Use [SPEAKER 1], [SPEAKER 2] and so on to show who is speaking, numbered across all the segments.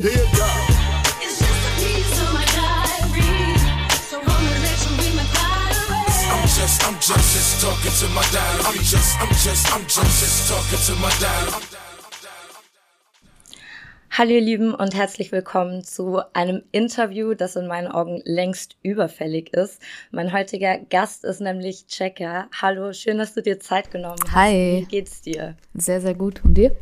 [SPEAKER 1] Hallo ihr Lieben und herzlich willkommen zu einem Interview, das in meinen Augen längst überfällig ist. Mein heutiger Gast ist nämlich Checker. Hallo, schön, dass du dir Zeit genommen hast.
[SPEAKER 2] Hi.
[SPEAKER 1] Wie geht's dir?
[SPEAKER 2] Sehr, sehr gut. Und dir?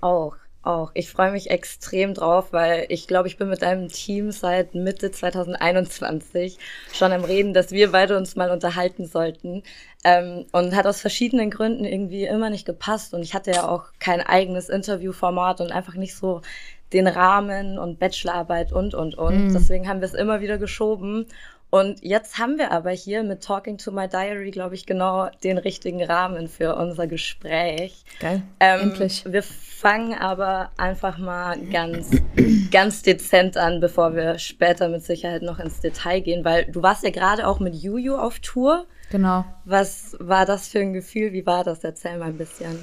[SPEAKER 1] Auch auch. Ich freue mich extrem drauf, weil ich glaube, ich bin mit deinem Team seit Mitte 2021 schon am Reden, dass wir beide uns mal unterhalten sollten. Ähm, und hat aus verschiedenen Gründen irgendwie immer nicht gepasst. Und ich hatte ja auch kein eigenes Interviewformat und einfach nicht so den Rahmen und Bachelorarbeit und, und, und. Mhm. Deswegen haben wir es immer wieder geschoben. Und jetzt haben wir aber hier mit Talking to My Diary, glaube ich, genau den richtigen Rahmen für unser Gespräch.
[SPEAKER 2] Geil. Ähm, Endlich.
[SPEAKER 1] Wir fangen aber einfach mal ganz, ganz dezent an, bevor wir später mit Sicherheit noch ins Detail gehen, weil du warst ja gerade auch mit Juju auf Tour.
[SPEAKER 2] Genau.
[SPEAKER 1] Was war das für ein Gefühl? Wie war das? Erzähl mal ein bisschen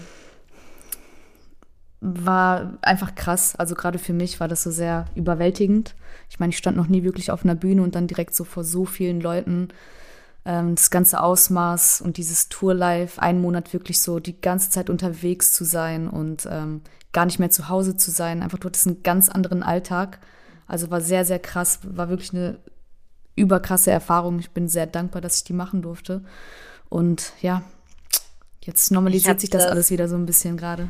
[SPEAKER 2] war einfach krass. Also gerade für mich war das so sehr überwältigend. Ich meine, ich stand noch nie wirklich auf einer Bühne und dann direkt so vor so vielen Leuten. Ähm, das ganze Ausmaß und dieses Tour-Life, einen Monat wirklich so die ganze Zeit unterwegs zu sein und ähm, gar nicht mehr zu Hause zu sein. Einfach, du hattest einen ganz anderen Alltag. Also war sehr, sehr krass, war wirklich eine überkrasse Erfahrung. Ich bin sehr dankbar, dass ich die machen durfte. Und ja, jetzt normalisiert sich das, das alles wieder so ein bisschen gerade.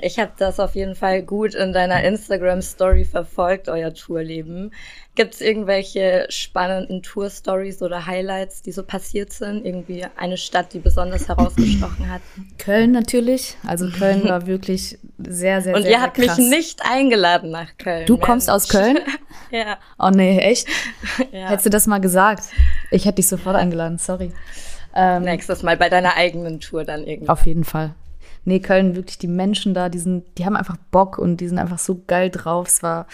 [SPEAKER 1] Ich habe das auf jeden Fall gut in deiner Instagram-Story verfolgt, euer Tourleben. Gibt es irgendwelche spannenden Tour-Stories oder Highlights, die so passiert sind? Irgendwie eine Stadt, die besonders herausgestochen hat?
[SPEAKER 2] Köln natürlich. Also Köln war wirklich sehr, sehr,
[SPEAKER 1] Und
[SPEAKER 2] sehr,
[SPEAKER 1] ihr habt mich nicht eingeladen nach Köln.
[SPEAKER 2] Du kommst aus Köln?
[SPEAKER 1] ja.
[SPEAKER 2] Oh nee, echt? Ja. Hättest du das mal gesagt? Ich hätte dich sofort eingeladen, sorry.
[SPEAKER 1] Ähm, Nächstes Mal bei deiner eigenen Tour dann irgendwie.
[SPEAKER 2] Auf jeden Fall nee, Köln, wirklich die Menschen da, die, sind, die haben einfach Bock und die sind einfach so geil drauf. Es war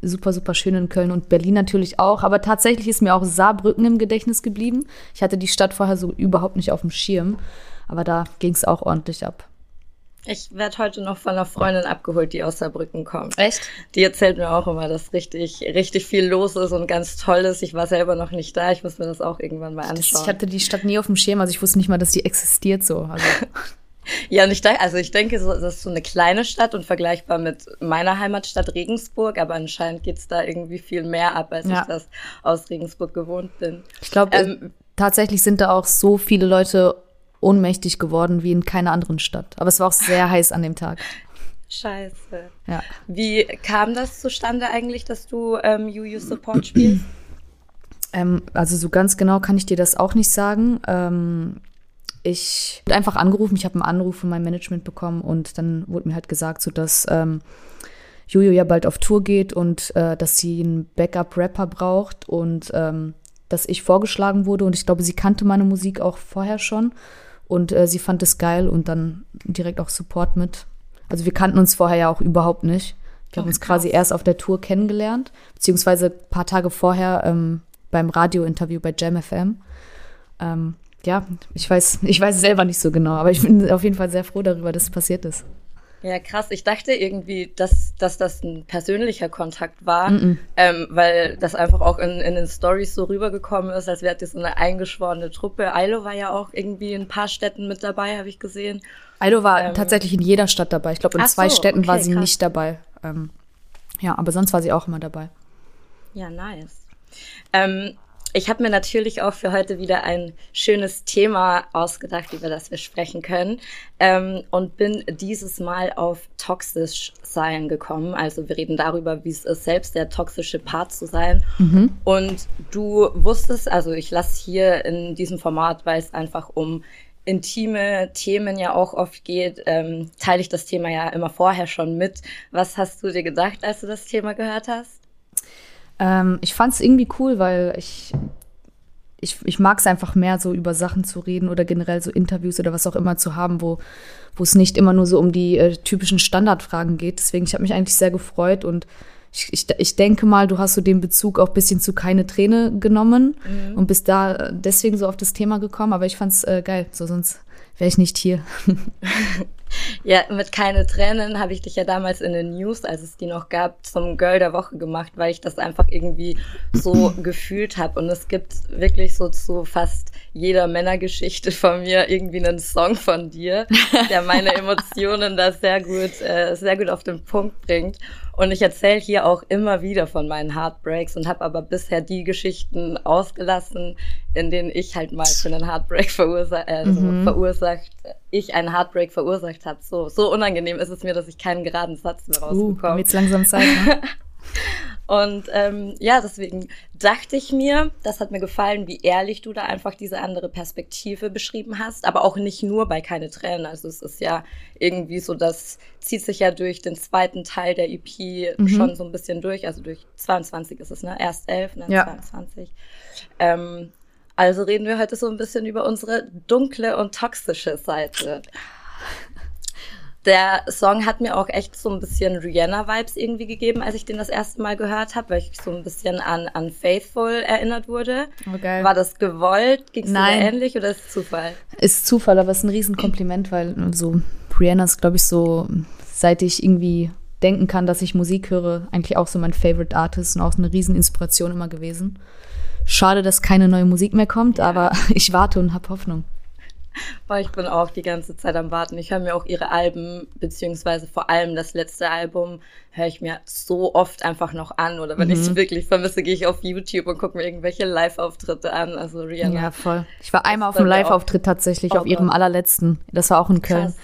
[SPEAKER 2] super, super schön in Köln und Berlin natürlich auch. Aber tatsächlich ist mir auch Saarbrücken im Gedächtnis geblieben. Ich hatte die Stadt vorher so überhaupt nicht auf dem Schirm. Aber da ging es auch ordentlich ab.
[SPEAKER 1] Ich werde heute noch von einer Freundin abgeholt, die aus Saarbrücken kommt.
[SPEAKER 2] Echt?
[SPEAKER 1] Die erzählt mir auch immer, dass richtig, richtig viel los ist und ganz toll ist. Ich war selber noch nicht da. Ich muss mir das auch irgendwann mal anschauen.
[SPEAKER 2] Ich hatte die Stadt nie auf dem Schirm, also ich wusste nicht mal, dass die existiert so. Also.
[SPEAKER 1] Ja, und ich denke, also ich denke, das ist so eine kleine Stadt und vergleichbar mit meiner Heimatstadt Regensburg, aber anscheinend geht's da irgendwie viel mehr ab, als ja. ich das aus Regensburg gewohnt bin.
[SPEAKER 2] Ich glaube, ähm, tatsächlich sind da auch so viele Leute ohnmächtig geworden wie in keiner anderen Stadt. Aber es war auch sehr heiß an dem Tag.
[SPEAKER 1] Scheiße.
[SPEAKER 2] Ja.
[SPEAKER 1] Wie kam das zustande eigentlich, dass du ähm, UU Support spielst?
[SPEAKER 2] Ähm, also so ganz genau kann ich dir das auch nicht sagen. Ähm, ich habe einfach angerufen, ich habe einen Anruf von meinem Management bekommen und dann wurde mir halt gesagt, so dass ähm, Jojo ja bald auf Tour geht und äh, dass sie einen Backup-Rapper braucht und ähm, dass ich vorgeschlagen wurde und ich glaube, sie kannte meine Musik auch vorher schon und äh, sie fand es geil und dann direkt auch Support mit. Also wir kannten uns vorher ja auch überhaupt nicht. Wir oh, haben uns krass. quasi erst auf der Tour kennengelernt, beziehungsweise ein paar Tage vorher ähm, beim Radiointerview bei Jam FM. Ähm, ja, ich weiß, ich weiß selber nicht so genau, aber ich bin auf jeden Fall sehr froh darüber, dass es passiert ist.
[SPEAKER 1] Ja, krass. Ich dachte irgendwie, dass, dass das ein persönlicher Kontakt war, mm -mm. Ähm, weil das einfach auch in, in den Stories so rübergekommen ist, als wäre das eine eingeschworene Truppe. Ailo war ja auch irgendwie in ein paar Städten mit dabei, habe ich gesehen.
[SPEAKER 2] Ailo war ähm, tatsächlich in jeder Stadt dabei. Ich glaube, in zwei so, Städten okay, war sie krass. nicht dabei. Ähm, ja, aber sonst war sie auch immer dabei.
[SPEAKER 1] Ja, nice. Ähm, ich habe mir natürlich auch für heute wieder ein schönes Thema ausgedacht, über das wir sprechen können. Ähm, und bin dieses Mal auf toxisch sein gekommen. Also wir reden darüber, wie es ist, selbst der toxische Part zu sein. Mhm. Und du wusstest, also ich lasse hier in diesem Format, weil es einfach um intime Themen ja auch oft geht, ähm, teile ich das Thema ja immer vorher schon mit. Was hast du dir gedacht, als du das Thema gehört hast?
[SPEAKER 2] Ähm, ich fand es irgendwie cool, weil ich, ich, ich mag es einfach mehr, so über Sachen zu reden oder generell so Interviews oder was auch immer zu haben, wo wo es nicht immer nur so um die äh, typischen Standardfragen geht. Deswegen, ich habe mich eigentlich sehr gefreut und ich, ich, ich denke mal, du hast so den Bezug auch bisschen zu keine Träne genommen mhm. und bist da deswegen so auf das Thema gekommen. Aber ich fand's äh, geil, so sonst wäre ich nicht hier.
[SPEAKER 1] Ja, mit keine Tränen habe ich dich ja damals in den News, als es die noch gab, zum Girl der Woche gemacht, weil ich das einfach irgendwie so gefühlt habe. Und es gibt wirklich so zu fast jeder Männergeschichte von mir irgendwie einen Song von dir, der meine Emotionen da sehr gut, äh, sehr gut auf den Punkt bringt. Und ich erzähle hier auch immer wieder von meinen Heartbreaks und habe aber bisher die Geschichten ausgelassen, in denen ich halt mal für einen Heartbreak verursacht, äh, mhm. verursacht, ich einen Heartbreak verursacht habe. So, so unangenehm ist es mir, dass ich keinen geraden Satz mehr rausbekomme. Uh,
[SPEAKER 2] jetzt langsam Zeit. Ne?
[SPEAKER 1] Und ähm, ja, deswegen dachte ich mir, das hat mir gefallen, wie ehrlich du da einfach diese andere Perspektive beschrieben hast, aber auch nicht nur bei keine Tränen. Also es ist ja irgendwie so, das zieht sich ja durch den zweiten Teil der EP mhm. schon so ein bisschen durch. Also durch 22 ist es, ne? Erst 11, dann ja. 22. Ähm, also reden wir heute so ein bisschen über unsere dunkle und toxische Seite der Song hat mir auch echt so ein bisschen Rihanna-Vibes irgendwie gegeben, als ich den das erste Mal gehört habe, weil ich so ein bisschen an, Faithful erinnert wurde. Oh, War das gewollt? Ging es dir ähnlich oder ist es Zufall?
[SPEAKER 2] Ist Zufall, aber es ist ein Riesenkompliment, weil so Rihanna ist, glaube ich, so, seit ich irgendwie denken kann, dass ich Musik höre, eigentlich auch so mein Favorite Artist und auch eine Rieseninspiration immer gewesen. Schade, dass keine neue Musik mehr kommt, ja. aber ich warte und habe Hoffnung.
[SPEAKER 1] Boah, ich bin auch die ganze Zeit am Warten. Ich höre mir auch ihre Alben, beziehungsweise vor allem das letzte Album, höre ich mir so oft einfach noch an. Oder wenn mhm. ich es wirklich vermisse, gehe ich auf YouTube und gucke mir irgendwelche Live-Auftritte an. Also Rihanna.
[SPEAKER 2] Ja, voll. Ich war einmal auf einem Live-Auftritt tatsächlich, auf ihrem allerletzten. Das war auch in Köln. Krass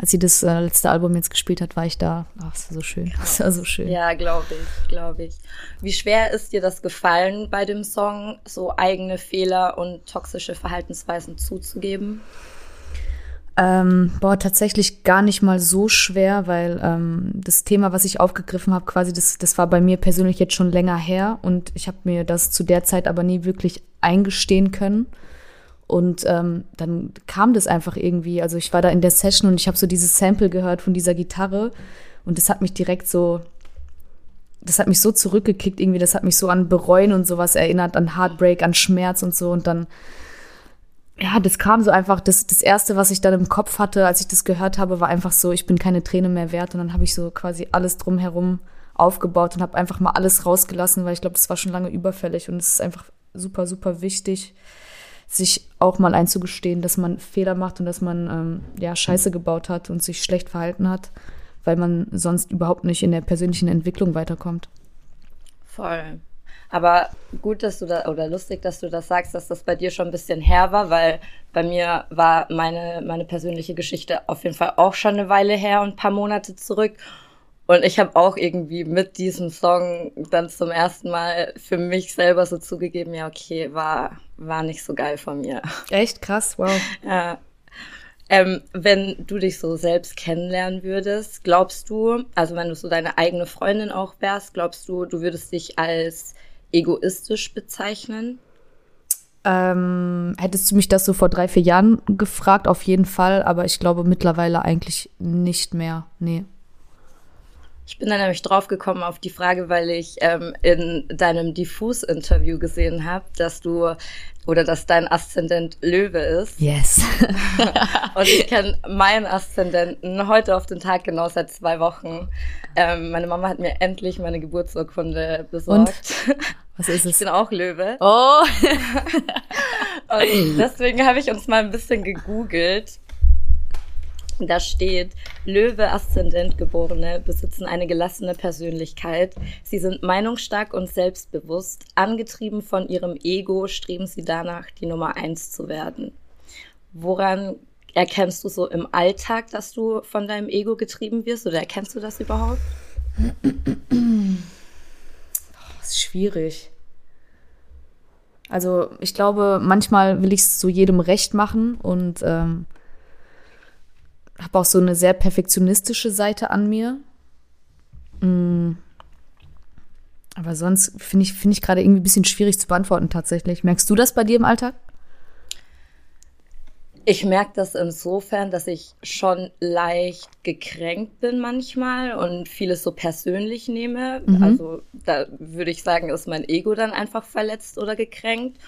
[SPEAKER 2] als sie das äh, letzte Album jetzt gespielt hat, war ich da. Ach, das war so schön. Das war so schön.
[SPEAKER 1] Ja, glaube ich, glaube ich. Wie schwer ist dir das gefallen bei dem Song, so eigene Fehler und toxische Verhaltensweisen zuzugeben?
[SPEAKER 2] Ähm, boah, tatsächlich gar nicht mal so schwer, weil ähm, das Thema, was ich aufgegriffen habe, quasi, das, das war bei mir persönlich jetzt schon länger her und ich habe mir das zu der Zeit aber nie wirklich eingestehen können. Und ähm, dann kam das einfach irgendwie. Also ich war da in der Session und ich habe so dieses Sample gehört von dieser Gitarre und das hat mich direkt so, das hat mich so zurückgekickt irgendwie. Das hat mich so an Bereuen und sowas erinnert, an Heartbreak, an Schmerz und so. Und dann, ja, das kam so einfach. Das, das erste, was ich dann im Kopf hatte, als ich das gehört habe, war einfach so, ich bin keine Träne mehr wert. Und dann habe ich so quasi alles drumherum aufgebaut und habe einfach mal alles rausgelassen, weil ich glaube, das war schon lange überfällig und es ist einfach super, super wichtig sich auch mal einzugestehen, dass man Fehler macht und dass man ähm, ja Scheiße gebaut hat und sich schlecht verhalten hat, weil man sonst überhaupt nicht in der persönlichen Entwicklung weiterkommt.
[SPEAKER 1] Voll. Aber gut, dass du da, oder lustig, dass du das sagst, dass das bei dir schon ein bisschen her war, weil bei mir war meine, meine persönliche Geschichte auf jeden Fall auch schon eine Weile her und ein paar Monate zurück. Und ich habe auch irgendwie mit diesem Song dann zum ersten Mal für mich selber so zugegeben, ja, okay, war, war nicht so geil von mir.
[SPEAKER 2] Echt krass, wow.
[SPEAKER 1] Ja. Ähm, wenn du dich so selbst kennenlernen würdest, glaubst du, also wenn du so deine eigene Freundin auch wärst, glaubst du, du würdest dich als egoistisch bezeichnen?
[SPEAKER 2] Ähm, hättest du mich das so vor drei, vier Jahren gefragt, auf jeden Fall, aber ich glaube mittlerweile eigentlich nicht mehr. Nee.
[SPEAKER 1] Ich bin dann nämlich draufgekommen auf die Frage, weil ich ähm, in deinem Diffus-Interview gesehen habe, dass du oder dass dein Aszendent Löwe ist.
[SPEAKER 2] Yes.
[SPEAKER 1] und ich kenne meinen Aszendenten heute auf den Tag genau seit zwei Wochen. Ähm, meine Mama hat mir endlich meine Geburtsurkunde besorgt.
[SPEAKER 2] Und? Was ist es?
[SPEAKER 1] Ich bin auch Löwe.
[SPEAKER 2] Oh.
[SPEAKER 1] und deswegen habe ich uns mal ein bisschen gegoogelt da steht, Löwe Aszendent Geborene besitzen eine gelassene Persönlichkeit. Sie sind meinungsstark und selbstbewusst. Angetrieben von ihrem Ego streben sie danach, die Nummer eins zu werden. Woran erkennst du so im Alltag, dass du von deinem Ego getrieben wirst oder erkennst du das überhaupt?
[SPEAKER 2] Das ist schwierig. Also ich glaube, manchmal will ich es so jedem recht machen und ähm, habe auch so eine sehr perfektionistische Seite an mir. Mm. Aber sonst finde ich, find ich gerade irgendwie ein bisschen schwierig zu beantworten tatsächlich. Merkst du das bei dir im Alltag?
[SPEAKER 1] Ich merke das insofern, dass ich schon leicht gekränkt bin manchmal und vieles so persönlich nehme. Mhm. Also da würde ich sagen, ist mein Ego dann einfach verletzt oder gekränkt.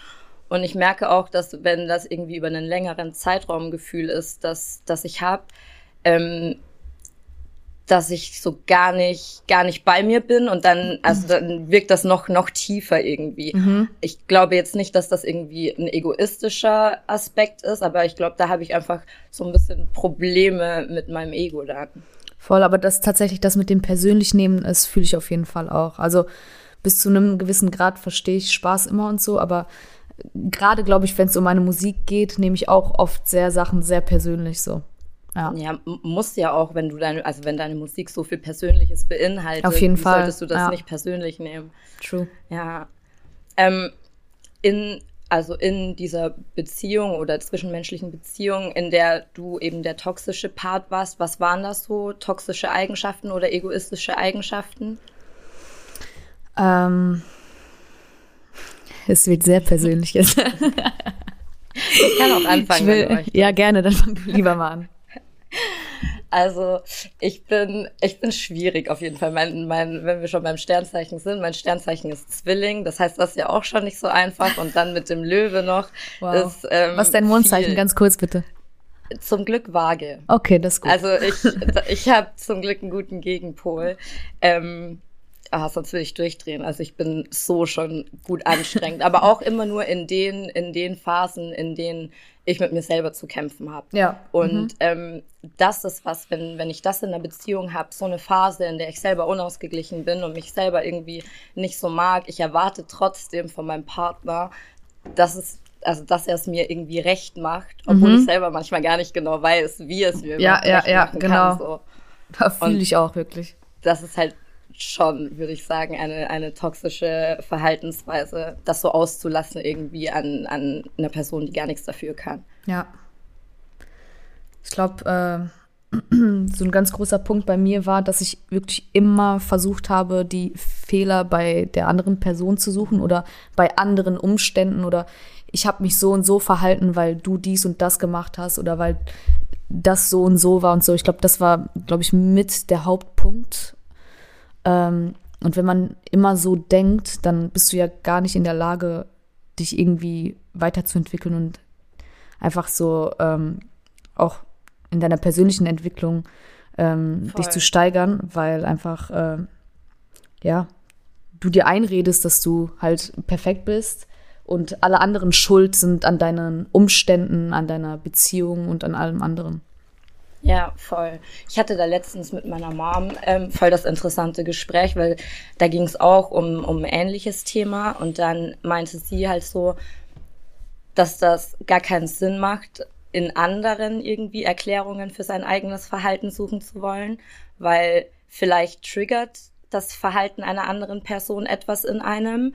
[SPEAKER 1] Und ich merke auch, dass wenn das irgendwie über einen längeren Zeitraum Gefühl ist, dass, dass ich habe, ähm, dass ich so gar nicht, gar nicht bei mir bin und dann, also dann wirkt das noch, noch tiefer irgendwie. Mhm. Ich glaube jetzt nicht, dass das irgendwie ein egoistischer Aspekt ist, aber ich glaube, da habe ich einfach so ein bisschen Probleme mit meinem Ego dann.
[SPEAKER 2] Voll, aber das tatsächlich das mit dem persönlich nehmen ist, fühle ich auf jeden Fall auch. Also bis zu einem gewissen Grad verstehe ich Spaß immer und so, aber gerade glaube ich, wenn es um meine Musik geht, nehme ich auch oft sehr Sachen sehr persönlich so.
[SPEAKER 1] Ja. ja, muss ja auch, wenn du deine, also wenn deine Musik so viel Persönliches beinhaltet,
[SPEAKER 2] Auf jeden Fall.
[SPEAKER 1] solltest du das
[SPEAKER 2] ja.
[SPEAKER 1] nicht persönlich nehmen.
[SPEAKER 2] True.
[SPEAKER 1] Ja. Ähm, in, also in dieser Beziehung oder zwischenmenschlichen Beziehung, in der du eben der toxische Part warst, was waren das so? Toxische Eigenschaften oder egoistische Eigenschaften?
[SPEAKER 2] Ähm, es wird sehr persönlich jetzt.
[SPEAKER 1] Ich kann auch anfangen. Will,
[SPEAKER 2] ja, gerne, dann fang du lieber mal an.
[SPEAKER 1] Also ich bin, ich bin schwierig auf jeden Fall. Mein, mein, wenn wir schon beim Sternzeichen sind, mein Sternzeichen ist Zwilling. Das heißt, das ist ja auch schon nicht so einfach. Und dann mit dem Löwe noch.
[SPEAKER 2] Wow. Ist, ähm, Was ist dein Mondzeichen? Viel. Ganz kurz bitte.
[SPEAKER 1] Zum Glück vage.
[SPEAKER 2] Okay, das ist gut.
[SPEAKER 1] Also ich, ich habe zum Glück einen guten Gegenpol. Ähm, ah, sonst will ich durchdrehen. Also ich bin so schon gut anstrengend, aber auch immer nur in den, in den Phasen, in denen ich mit mir selber zu kämpfen habe.
[SPEAKER 2] Ja.
[SPEAKER 1] Und mhm. ähm, das ist was, wenn, wenn ich das in einer Beziehung habe, so eine Phase, in der ich selber unausgeglichen bin und mich selber irgendwie nicht so mag, ich erwarte trotzdem von meinem Partner, dass es also dass er es mir irgendwie recht macht, obwohl mhm. ich selber manchmal gar nicht genau weiß, wie es mir
[SPEAKER 2] ja, ja,
[SPEAKER 1] recht
[SPEAKER 2] ja,
[SPEAKER 1] machen
[SPEAKER 2] genau.
[SPEAKER 1] kann. So.
[SPEAKER 2] Da fühle ich auch wirklich.
[SPEAKER 1] Das ist halt schon, würde ich sagen, eine, eine toxische Verhaltensweise, das so auszulassen irgendwie an, an einer Person, die gar nichts dafür kann.
[SPEAKER 2] Ja. Ich glaube, äh, so ein ganz großer Punkt bei mir war, dass ich wirklich immer versucht habe, die Fehler bei der anderen Person zu suchen oder bei anderen Umständen oder ich habe mich so und so verhalten, weil du dies und das gemacht hast oder weil das so und so war und so. Ich glaube, das war, glaube ich, mit der Hauptpunkt ähm, und wenn man immer so denkt, dann bist du ja gar nicht in der Lage, dich irgendwie weiterzuentwickeln und einfach so ähm, auch in deiner persönlichen Entwicklung ähm, dich zu steigern, weil einfach, äh, ja, du dir einredest, dass du halt perfekt bist und alle anderen schuld sind an deinen Umständen, an deiner Beziehung und an allem anderen.
[SPEAKER 1] Ja, voll. Ich hatte da letztens mit meiner Mom ähm, voll das interessante Gespräch, weil da ging es auch um, um ein ähnliches Thema und dann meinte sie halt so, dass das gar keinen Sinn macht, in anderen irgendwie Erklärungen für sein eigenes Verhalten suchen zu wollen, weil vielleicht triggert das Verhalten einer anderen Person etwas in einem,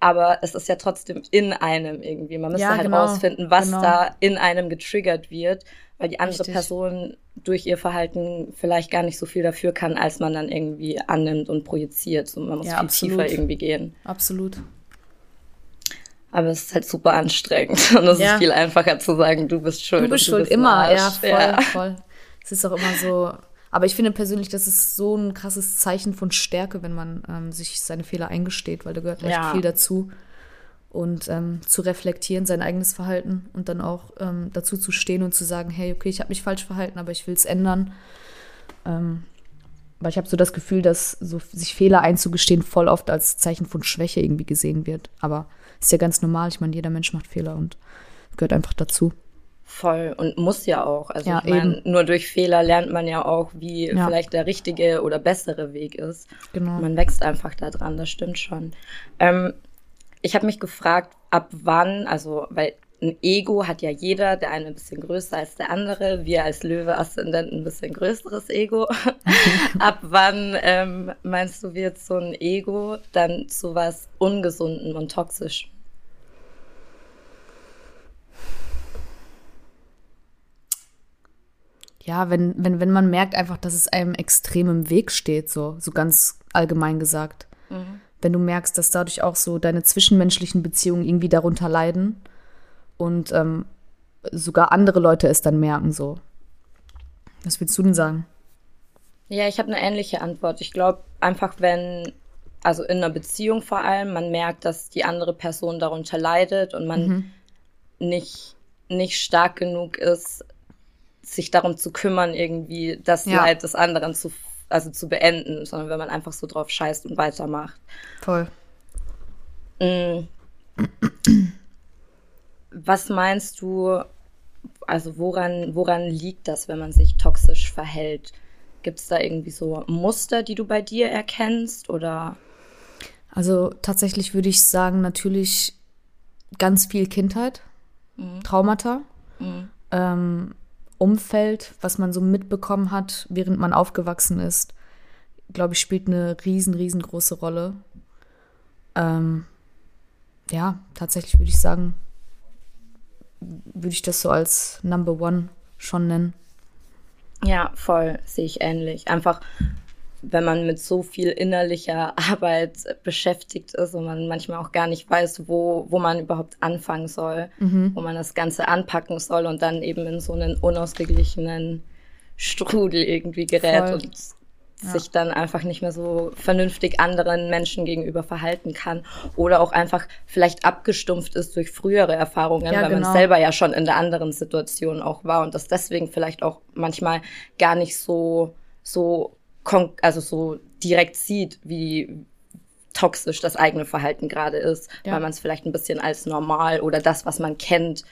[SPEAKER 1] aber es ist ja trotzdem in einem irgendwie. Man müsste ja, halt genau, rausfinden, was genau. da in einem getriggert wird weil die andere Richtig. Person durch ihr Verhalten vielleicht gar nicht so viel dafür kann, als man dann irgendwie annimmt und projiziert. So, man muss ja, viel absolut. tiefer irgendwie gehen.
[SPEAKER 2] Absolut.
[SPEAKER 1] Aber es ist halt super anstrengend und es ja. ist viel einfacher zu sagen, du bist schuld.
[SPEAKER 2] Du bist schuld, bist immer, ja, voll, ja. voll. Es ist auch immer so. Aber ich finde persönlich, das ist so ein krasses Zeichen von Stärke, wenn man ähm, sich seine Fehler eingesteht, weil da gehört echt ja. viel dazu und ähm, zu reflektieren, sein eigenes Verhalten und dann auch ähm, dazu zu stehen und zu sagen, hey, okay, ich habe mich falsch verhalten, aber ich will es ändern. Ähm, weil ich habe so das Gefühl, dass so sich Fehler einzugestehen voll oft als Zeichen von Schwäche irgendwie gesehen wird. Aber ist ja ganz normal. Ich meine, jeder Mensch macht Fehler und gehört einfach dazu.
[SPEAKER 1] Voll und muss ja auch. Also ja, ich meine, nur durch Fehler lernt man ja auch, wie ja. vielleicht der richtige oder bessere Weg ist.
[SPEAKER 2] Genau.
[SPEAKER 1] Man wächst einfach da dran, das stimmt schon. Ähm, ich habe mich gefragt, ab wann, also weil ein Ego hat ja jeder, der eine ein bisschen größer als der andere. Wir als Löwe-Aszendent ein bisschen größeres Ego. ab wann ähm, meinst du, wird so ein Ego dann zu was Ungesunden und toxisch?
[SPEAKER 2] Ja, wenn, wenn, wenn man merkt einfach, dass es einem extrem im Weg steht, so, so ganz allgemein gesagt. Mhm wenn du merkst, dass dadurch auch so deine zwischenmenschlichen Beziehungen irgendwie darunter leiden und ähm, sogar andere Leute es dann merken so. Was willst du denn sagen?
[SPEAKER 1] Ja, ich habe eine ähnliche Antwort. Ich glaube einfach, wenn, also in einer Beziehung vor allem, man merkt, dass die andere Person darunter leidet und man mhm. nicht, nicht stark genug ist, sich darum zu kümmern, irgendwie das
[SPEAKER 2] Ja.
[SPEAKER 1] Leid des anderen zu, also zu beenden, sondern wenn man einfach so drauf scheißt und weitermacht.
[SPEAKER 2] Voll.
[SPEAKER 1] Mm. Was meinst du, also woran, woran liegt das, wenn man sich toxisch verhält? Gibt es da irgendwie so Muster, die du bei dir erkennst oder?
[SPEAKER 2] Also tatsächlich würde ich sagen, natürlich ganz viel Kindheit, Traumata, ähm, Umfeld, was man so mitbekommen hat, während man aufgewachsen ist, glaube ich, spielt eine riesen, riesengroße Rolle. Ähm, ja, tatsächlich würde ich sagen, würde ich das so als Number One schon nennen.
[SPEAKER 1] Ja, voll, sehe ich ähnlich. Einfach, wenn man mit so viel innerlicher Arbeit beschäftigt ist und man manchmal auch gar nicht weiß, wo, wo man überhaupt anfangen soll, wo man das Ganze anpacken soll und dann eben in so einen unausgeglichenen Strudel irgendwie gerät
[SPEAKER 2] Voll.
[SPEAKER 1] und sich dann einfach nicht mehr so vernünftig anderen Menschen gegenüber verhalten kann oder auch einfach vielleicht abgestumpft ist durch frühere Erfahrungen,
[SPEAKER 2] Ja,
[SPEAKER 1] weil man
[SPEAKER 2] genau.
[SPEAKER 1] selber ja schon in der anderen Situation auch war und das deswegen vielleicht auch manchmal gar nicht so so also so direkt sieht, wie toxisch das eigene Verhalten gerade ist,
[SPEAKER 2] Ja.
[SPEAKER 1] weil man es vielleicht ein bisschen als normal oder das, was man kennt,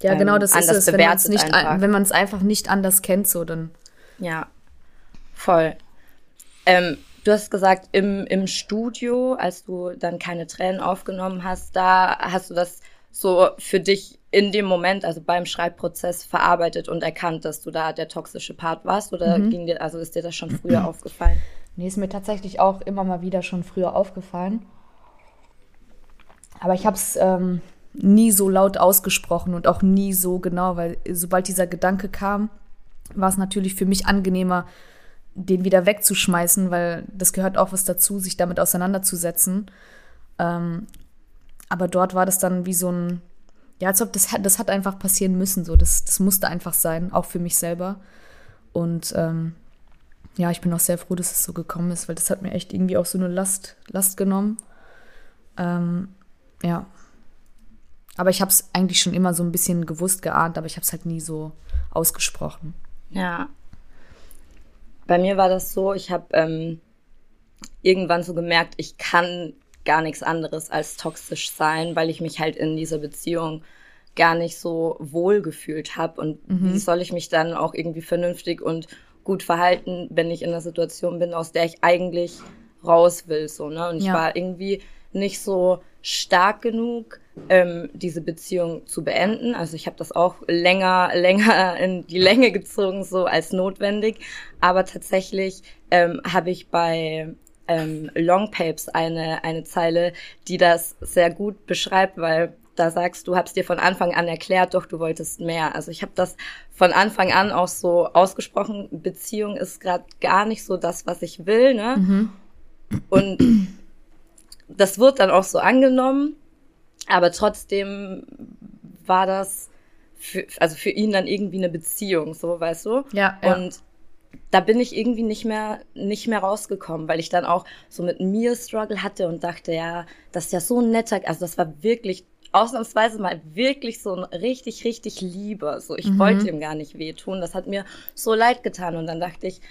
[SPEAKER 2] Ja,
[SPEAKER 1] ähm,
[SPEAKER 2] genau, das ist
[SPEAKER 1] anders
[SPEAKER 2] es. Wenn man es nicht,
[SPEAKER 1] einfach.
[SPEAKER 2] wenn man es einfach nicht anders kennt, so dann.
[SPEAKER 1] Ja, voll. Ähm, du hast gesagt, im, im Studio, als du dann keine Tränen aufgenommen hast, da hast du das so für dich in dem Moment, also beim Schreibprozess, verarbeitet und erkannt, dass du da der toxische Part warst? Oder ging dir, also ist dir das schon früher aufgefallen?
[SPEAKER 2] Nee, ist mir tatsächlich auch immer mal wieder schon früher aufgefallen. Aber ich habe es ähm, nie so laut ausgesprochen und auch nie so genau, weil sobald dieser Gedanke kam, war es natürlich für mich angenehmer, den wieder wegzuschmeißen, weil das gehört auch was dazu, sich damit auseinanderzusetzen. Ähm, aber dort war das dann wie so ein, ja, als ob das, hat- das hat einfach passieren müssen, so. Das, das musste einfach sein, auch für mich selber. Und ähm, ja, ich bin auch sehr froh, dass es so gekommen ist, weil das hat mir echt irgendwie auch so eine Last, Last genommen. Ähm, ja. Aber ich habe es eigentlich schon immer so ein bisschen gewusst, geahnt, aber ich habe es halt nie so ausgesprochen.
[SPEAKER 1] Ja. Bei mir war das so, ich habe ähm, irgendwann so gemerkt, ich kann gar nichts anderes als toxisch sein, weil ich mich halt in dieser Beziehung gar nicht so wohl gefühlt habe. Und wie soll ich mich dann auch irgendwie vernünftig und gut verhalten, wenn ich in einer Situation bin, aus der ich eigentlich raus will, so, ne? Und ich
[SPEAKER 2] Ja.
[SPEAKER 1] war irgendwie nicht so stark genug, ähm, diese Beziehung zu beenden. Also ich habe das auch länger, länger in die Länge gezogen, so als notwendig. Aber tatsächlich ähm, habe ich bei ähm, Long Papes eine, eine Zeile, die das sehr gut beschreibt, weil da sagst du, hab's dir von Anfang an erklärt, doch du wolltest mehr. Also ich habe das von Anfang an auch so ausgesprochen, Beziehung ist gerade gar nicht so das, was ich will, ne? Und das wird dann auch so angenommen, aber trotzdem war das für, also für ihn dann irgendwie eine Beziehung, so weißt du?
[SPEAKER 2] Ja, ja.
[SPEAKER 1] Und da bin ich irgendwie nicht mehr, nicht mehr rausgekommen, weil ich dann auch so mit mir Struggle hatte und dachte, ja, das ist ja so ein netter, also das war wirklich ausnahmsweise mal wirklich so ein richtig, richtig Lieber. So, ich wollte ihm gar nicht wehtun. Das hat mir so leid getan. Und dann dachte ich,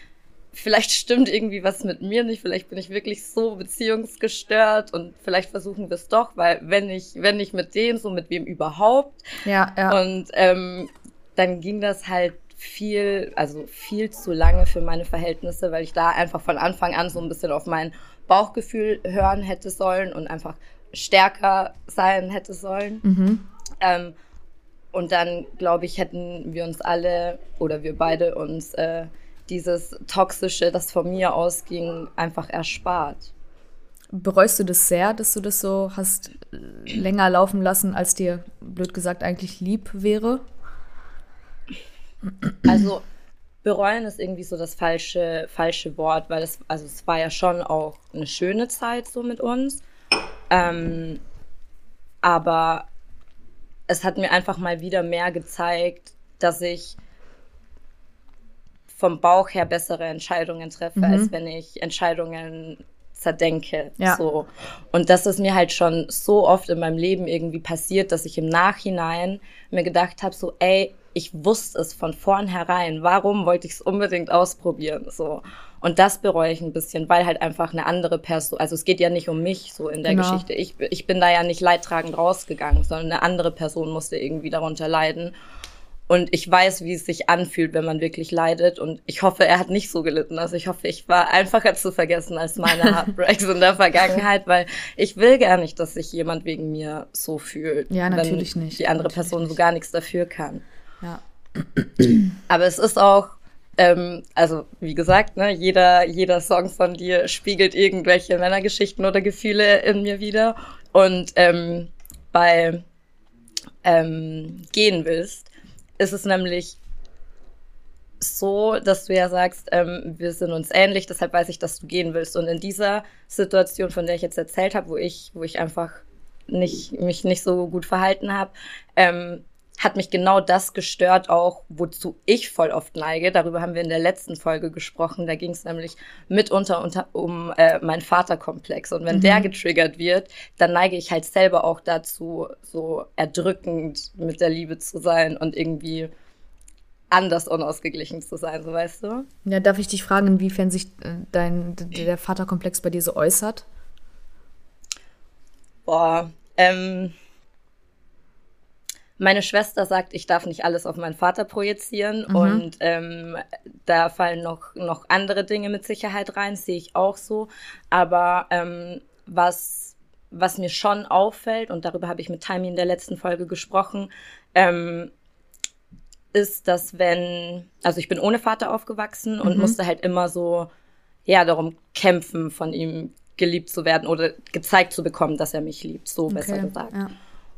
[SPEAKER 1] vielleicht stimmt irgendwie was mit mir nicht, vielleicht bin ich wirklich so beziehungsgestört und vielleicht versuchen wir es doch, weil wenn ich, wenn ich mit dem, so mit wem überhaupt,
[SPEAKER 2] Ja, ja.
[SPEAKER 1] und ähm, dann ging das halt viel, also viel zu lange für meine Verhältnisse, weil ich da einfach von Anfang an so ein bisschen auf mein Bauchgefühl hören hätte sollen und einfach stärker sein hätte sollen. Ähm, und dann, glaube ich, hätten wir uns alle oder wir beide uns äh, dieses Toxische, das von mir ausging, einfach erspart.
[SPEAKER 2] Bereust du das sehr, dass du das so hast äh, länger laufen lassen, als dir, blöd gesagt, eigentlich lieb wäre?
[SPEAKER 1] Also bereuen ist irgendwie so das falsche, falsche Wort, weil es, also es war ja schon auch eine schöne Zeit so mit uns. Ähm, aber es hat mir einfach mal wieder mehr gezeigt, dass ich vom Bauch her bessere Entscheidungen treffe, als wenn ich Entscheidungen zerdenke.
[SPEAKER 2] Ja.
[SPEAKER 1] So. Und das ist mir halt schon so oft in meinem Leben irgendwie passiert, dass ich im Nachhinein mir gedacht habe, so, ey, ich wusste es von vornherein. Warum wollte ich es unbedingt ausprobieren? So. Und das bereue ich ein bisschen, weil halt einfach eine andere Person, also es geht ja nicht um mich so in der genau. Geschichte. Ich, ich bin da ja nicht leidtragend rausgegangen, sondern eine andere Person musste irgendwie darunter leiden. Und ich weiß, wie es sich anfühlt, wenn man wirklich leidet. Und ich hoffe, er hat nicht so gelitten. Also ich hoffe, ich war einfacher zu vergessen als meine Heartbreaks in der Vergangenheit, weil ich will gar nicht, dass sich jemand wegen mir so fühlt.
[SPEAKER 2] Ja, natürlich nicht.
[SPEAKER 1] Die andere
[SPEAKER 2] natürlich
[SPEAKER 1] Person so gar nichts dafür kann. Aber es ist auch, ähm, also wie gesagt, ne, jeder, jeder Song von dir spiegelt irgendwelche Männergeschichten oder Gefühle in mir wieder. Und ähm, bei ähm, Gehen willst, ist es nämlich so, dass du ja sagst, ähm, wir sind uns ähnlich, deshalb weiß ich, dass du gehen willst. Und in dieser Situation, von der ich jetzt erzählt habe, wo ich, wo ich einfach nicht, mich nicht so gut verhalten habe, ähm, hat mich genau das gestört, auch wozu ich voll oft neige. Darüber haben wir in der letzten Folge gesprochen. Da ging es nämlich mitunter unter, um äh, meinen Vaterkomplex. Und wenn mhm. der getriggert wird, dann neige ich halt selber auch dazu, so erdrückend mit der Liebe zu sein und irgendwie anders unausgeglichen zu sein, so weißt du?
[SPEAKER 2] Ja, darf ich dich fragen, inwiefern sich äh, dein, der Vaterkomplex bei dir so äußert?
[SPEAKER 1] Boah, ähm, meine Schwester sagt, ich darf nicht alles auf meinen Vater projizieren mhm. und ähm, da fallen noch, noch andere Dinge mit Sicherheit rein, sehe ich auch so. Aber ähm, was, was mir schon auffällt, und darüber habe ich mit Taimi in der letzten Folge gesprochen, ähm, ist, dass wenn, also ich bin ohne Vater aufgewachsen und mhm. musste halt immer so, ja, darum kämpfen, von ihm geliebt zu werden oder gezeigt zu bekommen, dass er mich liebt, so okay. besser gesagt. Ja.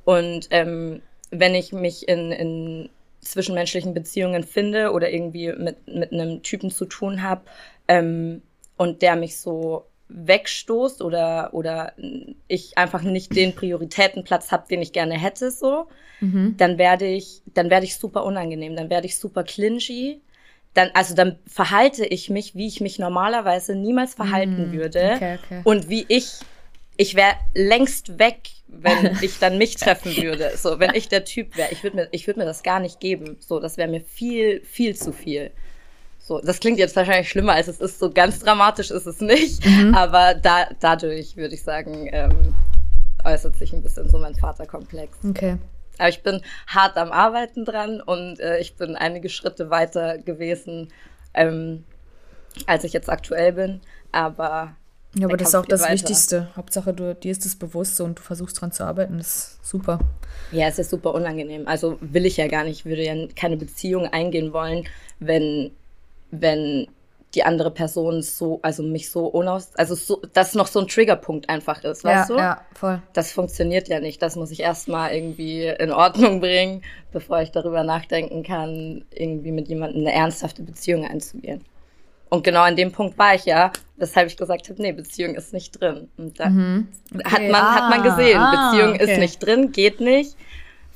[SPEAKER 1] Und ähm, wenn ich mich in, in zwischenmenschlichen Beziehungen finde oder irgendwie mit, mit einem Typen zu tun habe ähm, und der mich so wegstoßt oder, oder ich einfach nicht den Prioritätenplatz habe, den ich gerne hätte, so, mhm. dann werde ich, dann werde ich super unangenehm, dann werde ich super clingy. Dann, also dann verhalte ich mich, wie ich mich normalerweise niemals verhalten mhm. würde. Okay, okay. Und wie ich, ich wäre längst weg, wenn ich dann mich treffen würde. So, wenn ich der Typ wäre, ich würde mir, ich würde mir das gar nicht geben. So, das wäre mir viel, viel zu viel. So, das klingt jetzt wahrscheinlich schlimmer, als es ist. So ganz dramatisch ist es nicht. Mhm. Aber da, dadurch würde ich sagen, ähm, äußert sich ein bisschen so mein Vaterkomplex.
[SPEAKER 2] Okay.
[SPEAKER 1] Aber ich bin hart am Arbeiten dran und äh, ich bin einige Schritte weiter gewesen, ähm, als ich jetzt aktuell bin. Aber
[SPEAKER 2] ja, aber das ist auch das weiter. Wichtigste. Hauptsache, du, dir ist es bewusst und du versuchst dran zu arbeiten. Das ist super.
[SPEAKER 1] Ja, es ist super unangenehm. Also will ich ja gar nicht. Ich würde ja keine Beziehung eingehen wollen, wenn, wenn die andere Person so, also mich so unaus, also so, dass noch so ein Triggerpunkt einfach ist, weißt
[SPEAKER 2] ja,
[SPEAKER 1] du?
[SPEAKER 2] Ja, voll.
[SPEAKER 1] Das funktioniert ja nicht. Das muss ich erstmal irgendwie in Ordnung bringen, bevor ich darüber nachdenken kann, irgendwie mit jemandem eine ernsthafte Beziehung einzugehen. Und genau an dem Punkt war ich ja, weshalb ich gesagt habe, nee, Beziehung ist nicht drin. Und da mhm. okay. hat, man, ah, hat man gesehen, ah, Beziehung okay. ist nicht drin, geht nicht,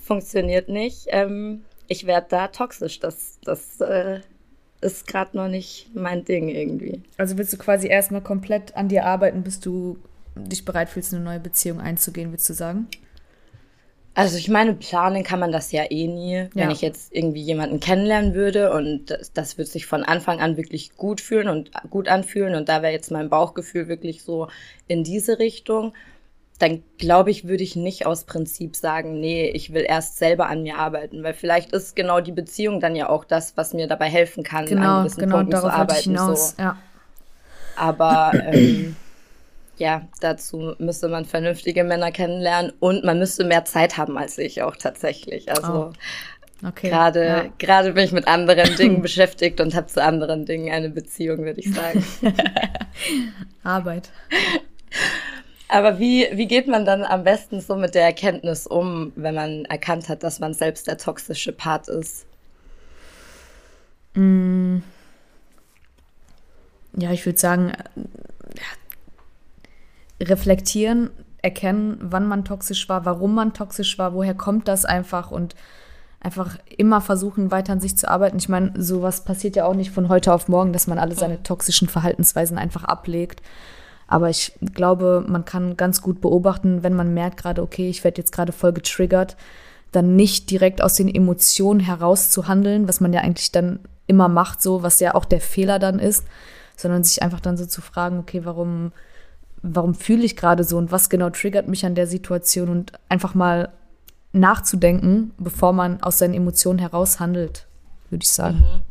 [SPEAKER 1] funktioniert nicht. Ähm, ich werde da toxisch. Das, das äh, ist gerade noch nicht mein Ding irgendwie.
[SPEAKER 2] Also willst du quasi erstmal komplett an dir arbeiten, bis du dich bereit fühlst, eine neue Beziehung einzugehen, willst du sagen?
[SPEAKER 1] Also ich meine, planen kann man das ja eh nie. Ja. Wenn ich jetzt irgendwie jemanden kennenlernen würde und das, das wird sich von Anfang an wirklich gut fühlen und gut anfühlen und da wäre jetzt mein Bauchgefühl wirklich so in diese Richtung, dann glaube ich, würde ich nicht aus Prinzip sagen, nee, ich will erst selber an mir arbeiten, weil vielleicht ist genau die Beziehung dann ja auch das, was mir dabei helfen kann,
[SPEAKER 2] genau, an gewissen genau, Punkten zu arbeiten. Ich hinaus. So. Ja.
[SPEAKER 1] Aber ähm, ja, dazu müsste man vernünftige Männer kennenlernen und man müsste mehr Zeit haben als ich auch tatsächlich. Also oh. okay. gerade ja. gerade bin ich mit anderen Dingen beschäftigt und habe zu anderen Dingen eine Beziehung, würde ich sagen.
[SPEAKER 2] Arbeit.
[SPEAKER 1] Aber wie, wie geht man dann am besten so mit der Erkenntnis um, wenn man erkannt hat, dass man selbst der toxische Part ist?
[SPEAKER 2] Mm. Ja, ich würde sagen, reflektieren, erkennen, wann man toxisch war, warum man toxisch war, woher kommt das einfach und einfach immer versuchen, weiter an sich zu arbeiten. Ich meine, sowas passiert ja auch nicht von heute auf morgen, dass man alle seine toxischen Verhaltensweisen einfach ablegt. Aber ich glaube, man kann ganz gut beobachten, wenn man merkt gerade, okay, ich werde jetzt gerade voll getriggert, dann nicht direkt aus den Emotionen heraus zu handeln, was man ja eigentlich dann immer macht, so, was ja auch der Fehler dann ist, sondern sich einfach dann so zu fragen, okay, warum, warum fühle ich gerade so und was genau triggert mich an der Situation und einfach mal nachzudenken, bevor man aus seinen Emotionen heraus handelt, würde ich sagen. Mhm.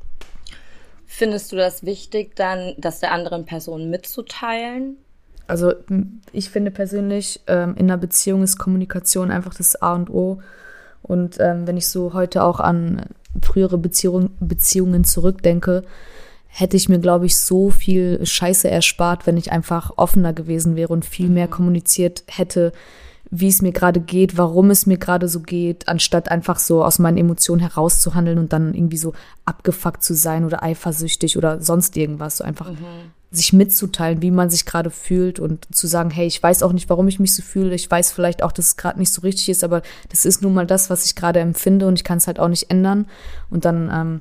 [SPEAKER 1] Findest du das wichtig, dann das der anderen Person mitzuteilen?
[SPEAKER 2] Also ich finde persönlich, ähm, in einer Beziehung ist Kommunikation einfach das A und O. Und ähm, wenn ich so heute auch an frühere Beziehung, Beziehungen zurückdenke, hätte ich mir, glaube ich, so viel Scheiße erspart, wenn ich einfach offener gewesen wäre und viel mehr mhm. kommuniziert hätte, wie es mir gerade geht, warum es mir gerade so geht, anstatt einfach so aus meinen Emotionen herauszuhandeln und dann irgendwie so abgefuckt zu sein oder eifersüchtig oder sonst irgendwas. So einfach mhm. sich mitzuteilen, wie man sich gerade fühlt und zu sagen, hey, ich weiß auch nicht, warum ich mich so fühle. Ich weiß vielleicht auch, dass es gerade nicht so richtig ist, aber das ist nun mal das, was ich gerade empfinde und ich kann es halt auch nicht ändern. Und dann ähm,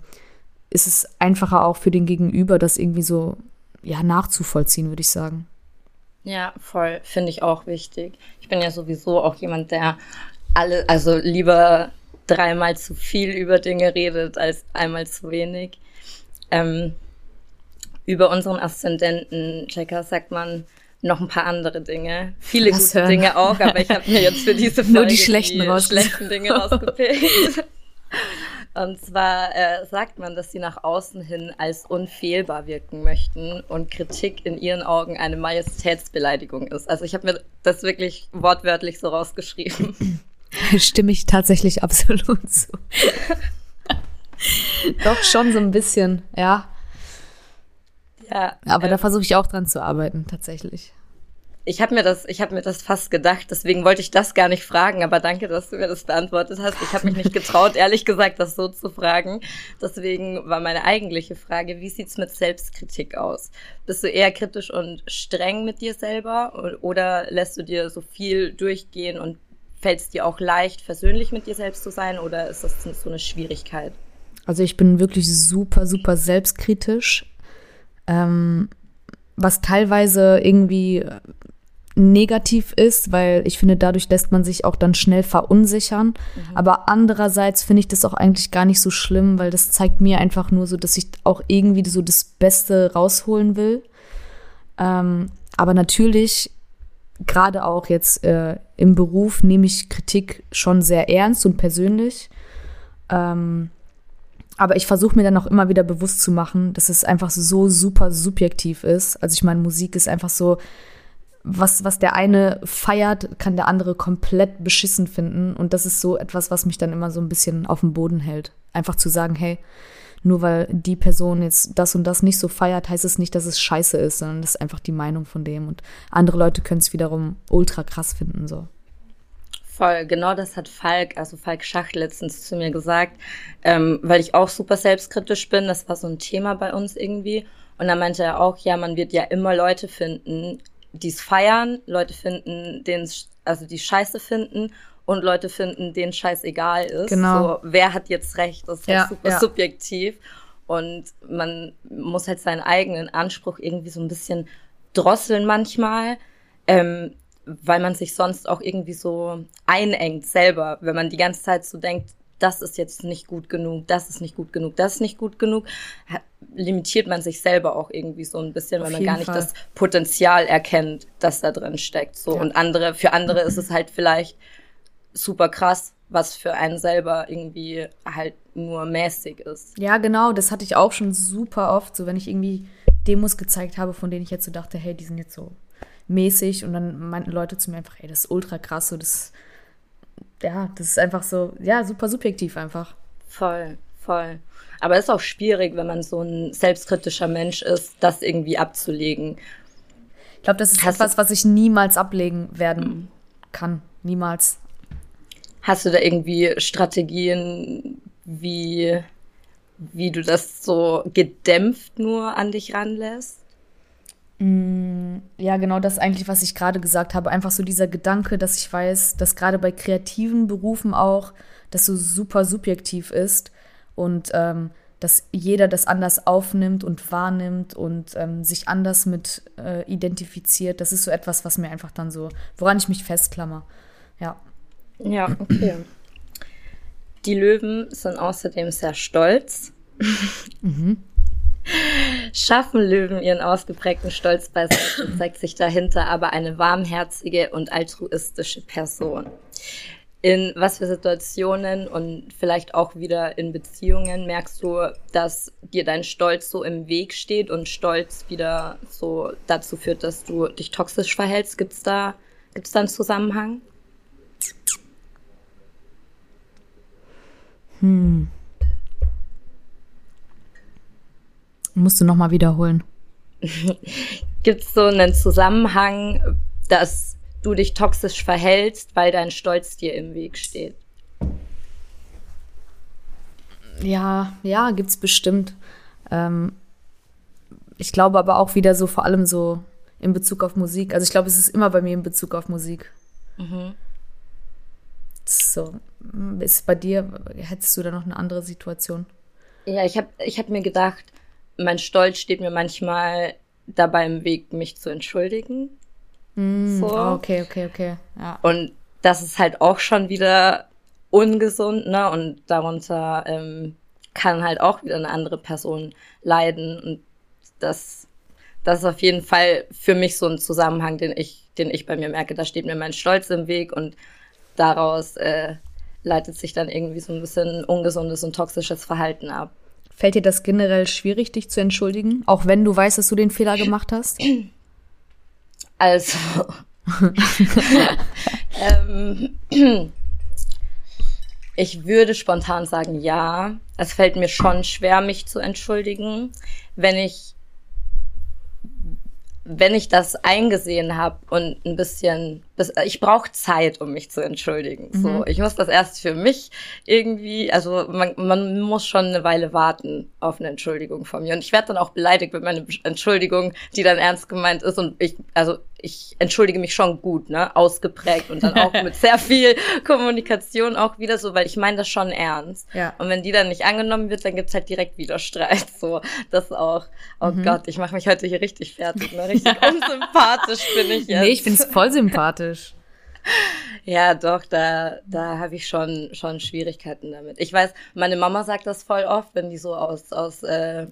[SPEAKER 2] ist es einfacher auch für den Gegenüber, das irgendwie so ja nachzuvollziehen, würde ich sagen.
[SPEAKER 1] Ja, voll. Finde ich auch wichtig. Ich bin ja sowieso auch jemand, der alle, also lieber dreimal zu viel über Dinge redet als einmal zu wenig. Ähm, über unseren Aszendenten, Checker, sagt man noch ein paar andere Dinge. Viele Lass gute hören. Dinge auch, aber ich habe mir jetzt für diese Folge
[SPEAKER 2] Nur die schlechten, die
[SPEAKER 1] schlechten Dinge rausgepickt. Und zwar äh, sagt man, dass sie nach außen hin als unfehlbar wirken möchten und Kritik in ihren Augen eine Majestätsbeleidigung ist. Also ich habe mir das wirklich wortwörtlich so rausgeschrieben.
[SPEAKER 2] Stimme ich tatsächlich absolut zu. Doch schon so ein bisschen, ja. Ja. Aber äh, da versuche ich auch dran zu arbeiten, tatsächlich.
[SPEAKER 1] Ich habe mir das, ich habe mir das fast gedacht, deswegen wollte ich das gar nicht fragen, aber danke, dass du mir das beantwortet hast. Ich habe mich nicht getraut, ehrlich gesagt, das so zu fragen. Deswegen war meine eigentliche Frage, wie sieht's mit Selbstkritik aus? Bist du eher kritisch und streng mit dir selber oder lässt du dir so viel durchgehen und fällt es dir auch leicht, versöhnlich mit dir selbst zu sein oder ist das so eine Schwierigkeit?
[SPEAKER 2] Also ich bin wirklich super, super selbstkritisch. Ähm, was teilweise irgendwie negativ ist, weil ich finde, dadurch lässt man sich auch dann schnell verunsichern. Mhm. Aber andererseits finde ich das auch eigentlich gar nicht so schlimm, weil das zeigt mir einfach nur so, dass ich auch irgendwie so das Beste rausholen will. Ähm, aber natürlich, gerade auch jetzt äh, im Beruf, nehme ich Kritik schon sehr ernst und persönlich. Ähm, aber ich versuche mir dann auch immer wieder bewusst zu machen, dass es einfach so super subjektiv ist. Also ich meine, Musik ist einfach so, was, was der eine feiert, kann der andere komplett beschissen finden. Und das ist so etwas, was mich dann immer so ein bisschen auf dem Boden hält. Einfach zu sagen, hey, nur weil die Person jetzt das und das nicht so feiert, heißt es nicht, dass es scheiße ist, sondern das ist einfach die Meinung von dem. Und andere Leute können es wiederum ultra krass finden, so.
[SPEAKER 1] Voll, genau das hat Falk, also Falk Schacht letztens zu mir gesagt, ähm, weil ich auch super selbstkritisch bin. Das war so ein Thema bei uns irgendwie. Und da meinte er auch, ja, man wird ja immer Leute finden, die es feiern, Leute finden, denen also die Scheiße finden und Leute finden, denen Scheiß egal ist. Genau. So, wer hat jetzt recht? Das ist ja, halt super ja. subjektiv. Und man muss halt seinen eigenen Anspruch irgendwie so ein bisschen drosseln manchmal, ähm, weil man sich sonst auch irgendwie so einengt selber, wenn man die ganze Zeit so denkt, das ist jetzt nicht gut genug, das ist nicht gut genug, das ist nicht gut genug, limitiert man sich selber auch irgendwie so ein bisschen, weil man gar nicht Fall. das Potenzial erkennt, das da drin steckt. So ja. und andere, für andere ist es halt vielleicht super krass, was für einen selber irgendwie halt nur mäßig ist.
[SPEAKER 2] Ja, genau, das hatte ich auch schon super oft, so wenn ich irgendwie Demos gezeigt habe, von denen ich jetzt so dachte, hey, die sind jetzt so mäßig und dann meinten Leute zu mir einfach, hey, das ist ultra krass, so das ja, das ist einfach so, ja, super subjektiv einfach.
[SPEAKER 1] Voll, voll. Aber es ist auch schwierig, wenn man so ein selbstkritischer Mensch ist, das irgendwie abzulegen.
[SPEAKER 2] Ich glaube, das ist Hast etwas, was ich niemals ablegen werden mhm. kann. Niemals.
[SPEAKER 1] Hast du da irgendwie Strategien, wie, wie du das so gedämpft nur an dich ranlässt?
[SPEAKER 2] Mm, ja, genau das eigentlich, was ich gerade gesagt habe. Einfach so dieser Gedanke, dass ich weiß, dass gerade bei kreativen Berufen auch das so super subjektiv ist und ähm, dass jeder das anders aufnimmt und wahrnimmt und ähm, sich anders mit äh, identifiziert. Das ist so etwas, was mir einfach dann so, woran ich mich festklammer. Ja.
[SPEAKER 1] Ja, okay. Die Löwen sind außerdem sehr stolz. Mhm. Schaffen Löwen ihren ausgeprägten Stolz beiseite, zeigt sich dahinter aber eine warmherzige und altruistische Person. In was für Situationen und vielleicht auch wieder in Beziehungen merkst du, dass dir dein Stolz so im Weg steht und Stolz wieder so dazu führt, dass du dich toxisch verhältst? Gibt's da, gibt's da einen Zusammenhang?
[SPEAKER 2] Hm. Musst du nochmal wiederholen.
[SPEAKER 1] Gibt es so einen Zusammenhang, dass du dich toxisch verhältst, weil dein Stolz dir im Weg steht?
[SPEAKER 2] Ja, ja, gibt's bestimmt. Ähm, ich glaube aber auch wieder so, vor allem so in Bezug auf Musik. Also ich glaube, es ist immer bei mir in Bezug auf Musik. Mhm. So, ist bei dir, hättest du da noch eine andere Situation?
[SPEAKER 1] Ja, ich habe ich hab mir gedacht, mein Stolz steht mir manchmal dabei im Weg, mich zu entschuldigen.
[SPEAKER 2] Mm, so. Oh, okay, okay, okay. Ja.
[SPEAKER 1] Und das ist halt auch schon wieder ungesund, ne? Und darunter ähm, kann halt auch wieder eine andere Person leiden. Und das, das ist auf jeden Fall für mich so ein Zusammenhang, den ich, den ich bei mir merke. Da steht mir mein Stolz im Weg und daraus äh, leitet sich dann irgendwie so ein bisschen ungesundes und toxisches Verhalten ab.
[SPEAKER 2] Fällt dir das generell schwierig, dich zu entschuldigen, auch wenn du weißt, dass du den Fehler gemacht hast?
[SPEAKER 1] Also, ähm, ich würde spontan sagen, ja. Es fällt mir schon schwer, mich zu entschuldigen, wenn ich wenn ich das eingesehen habe und ein bisschen, ich brauche Zeit, um mich zu entschuldigen. Mhm. So, ich muss das erst für mich irgendwie, also man, man muss schon eine Weile warten auf eine Entschuldigung von mir. Und ich werde dann auch beleidigt mit meiner Entschuldigung, die dann ernst gemeint ist. Und ich, also ich entschuldige mich schon gut, ne, ausgeprägt und dann auch mit sehr viel Kommunikation auch wieder so, weil ich meine das schon ernst. Ja. Und wenn die dann nicht angenommen wird, dann gibt's halt direkt wieder Streit. So, das auch. Oh mhm. Gott, ich mache mich heute hier richtig fertig, ne? Richtig unsympathisch bin ich jetzt.
[SPEAKER 2] Nee, ich find's voll sympathisch.
[SPEAKER 1] Ja, doch, da, da habe ich schon, schon Schwierigkeiten damit. Ich weiß, meine Mama sagt das voll oft, wenn die so aus, aus äh,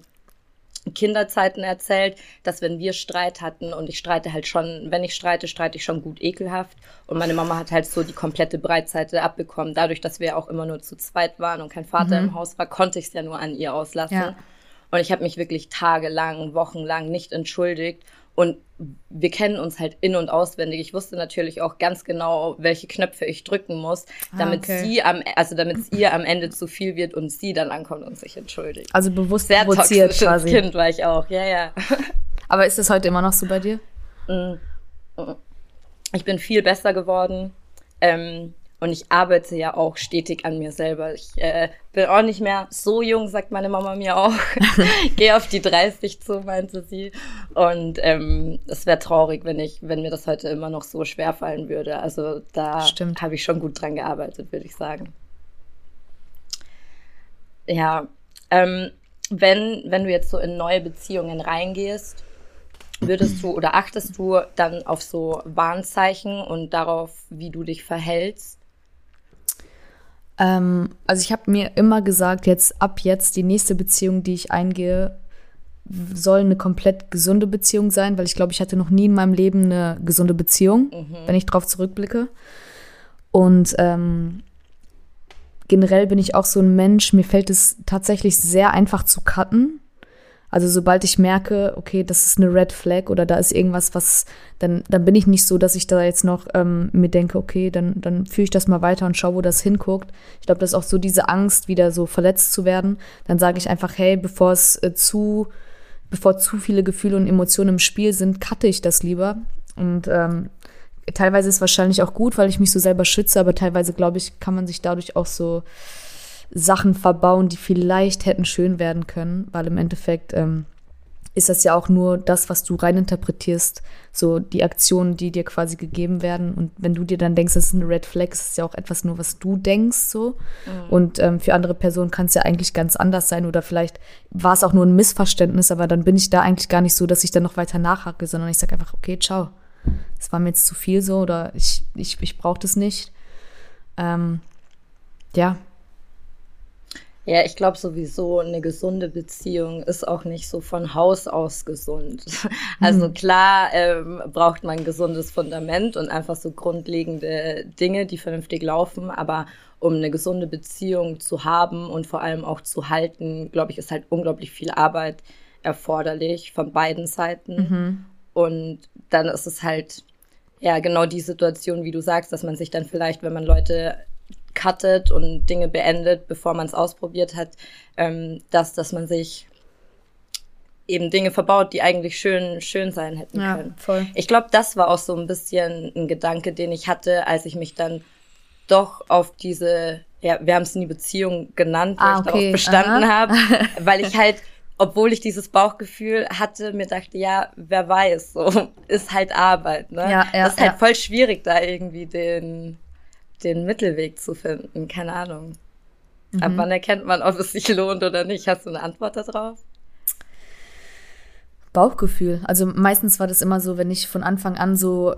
[SPEAKER 1] Kinderzeiten erzählt, dass wenn wir Streit hatten und ich streite halt schon, wenn ich streite, streite ich schon gut ekelhaft und meine Mama hat halt so die komplette Breitseite abbekommen. Dadurch, dass wir auch immer nur zu zweit waren und kein Vater mhm. im Haus war, konnte ich es ja nur an ihr auslassen. Ja. Und ich habe mich wirklich tagelang, wochenlang nicht entschuldigt und wir kennen uns halt in- und auswendig. Ich wusste natürlich auch ganz genau, welche Knöpfe ich drücken muss, ah, damit ah, okay. sie am, also damit es ihr am Ende zu viel wird und sie dann ankommt und sich entschuldigt.
[SPEAKER 2] Also bewusst Sehr provoziert quasi.
[SPEAKER 1] Kind war ich auch, ja, ja.
[SPEAKER 2] Aber ist das heute immer noch so bei dir? Mm.
[SPEAKER 1] Ich bin viel besser geworden. Ähm, und ich arbeite ja auch stetig an mir selber. Ich äh, bin auch nicht mehr so jung, sagt meine Mama mir auch. Gehe auf die 30 zu, meinte sie. Und ähm, es wäre traurig, wenn ich, wenn mir das heute immer noch so schwer fallen würde. Also da habe ich schon gut dran gearbeitet, würde ich sagen. Ja, ähm, wenn, wenn du jetzt so in neue Beziehungen reingehst, würdest du oder achtest du dann auf so Warnzeichen und darauf, wie du dich verhältst?
[SPEAKER 2] Ähm, also ich habe mir immer gesagt, jetzt ab jetzt die nächste Beziehung, die ich eingehe, soll eine komplett gesunde Beziehung sein, weil ich glaube, ich hatte noch nie in meinem Leben eine gesunde Beziehung, mhm. wenn ich drauf zurückblicke. Und ähm, generell bin ich auch so ein Mensch, mir fällt es tatsächlich sehr einfach zu cutten. Also sobald ich merke, okay, das ist eine Red Flag oder da ist irgendwas, was, dann, dann bin ich nicht so, dass ich da jetzt noch ähm, mir denke, okay, dann, dann führe ich das mal weiter und schaue, wo das hinguckt. Ich glaube, das ist auch so diese Angst, wieder so verletzt zu werden. Dann sage ich einfach, hey, bevor es äh, zu, bevor zu viele Gefühle und Emotionen im Spiel sind, cutte ich das lieber. Und ähm, teilweise ist es wahrscheinlich auch gut, weil ich mich so selber schütze, aber teilweise, glaube ich, kann man sich dadurch auch so Sachen verbauen, die vielleicht hätten schön werden können, weil im Endeffekt ähm, ist das ja auch nur das, was du reininterpretierst, so die Aktionen, die dir quasi gegeben werden. Und wenn du dir dann denkst, das ist eine Red Flag, ist es ja auch etwas nur, was du denkst, so. Mhm. Und ähm, für andere Personen kann es ja eigentlich ganz anders sein oder vielleicht war es auch nur ein Missverständnis, aber dann bin ich da eigentlich gar nicht so, dass ich dann noch weiter nachhacke, sondern ich sage einfach, okay, ciao. Es war mir jetzt zu viel so oder ich, ich, ich brauche das nicht. Ähm, ja,
[SPEAKER 1] Ja, ich glaube sowieso, eine gesunde Beziehung ist auch nicht so von Haus aus gesund. Also mhm. klar ähm, braucht man ein gesundes Fundament und einfach so grundlegende Dinge, die vernünftig laufen, aber um eine gesunde Beziehung zu haben und vor allem auch zu halten, glaube ich, ist halt unglaublich viel Arbeit erforderlich von beiden Seiten. Mhm. Und dann ist es halt ja genau die Situation, wie du sagst, dass man sich dann vielleicht, wenn man Leute cuttet und Dinge beendet, bevor man es ausprobiert hat, ähm, dass, dass man sich eben Dinge verbaut, die eigentlich schön, schön sein hätten ja, können. Voll. Ich glaube, das war auch so ein bisschen ein Gedanke, den ich hatte, als ich mich dann doch auf diese, ja, wir haben es nie Beziehung genannt, weil ah, okay. ich darauf bestanden habe, weil ich halt, obwohl ich dieses Bauchgefühl hatte, mir dachte, ja, wer weiß, so ist halt Arbeit, ne? Ja, ja, das ist halt ja. voll schwierig, da irgendwie den, den Mittelweg zu finden, keine Ahnung. Mhm. Ab wann erkennt man, ob es sich lohnt oder nicht? Hast du eine Antwort darauf?
[SPEAKER 2] Bauchgefühl. Also meistens war das immer so, wenn ich von Anfang an so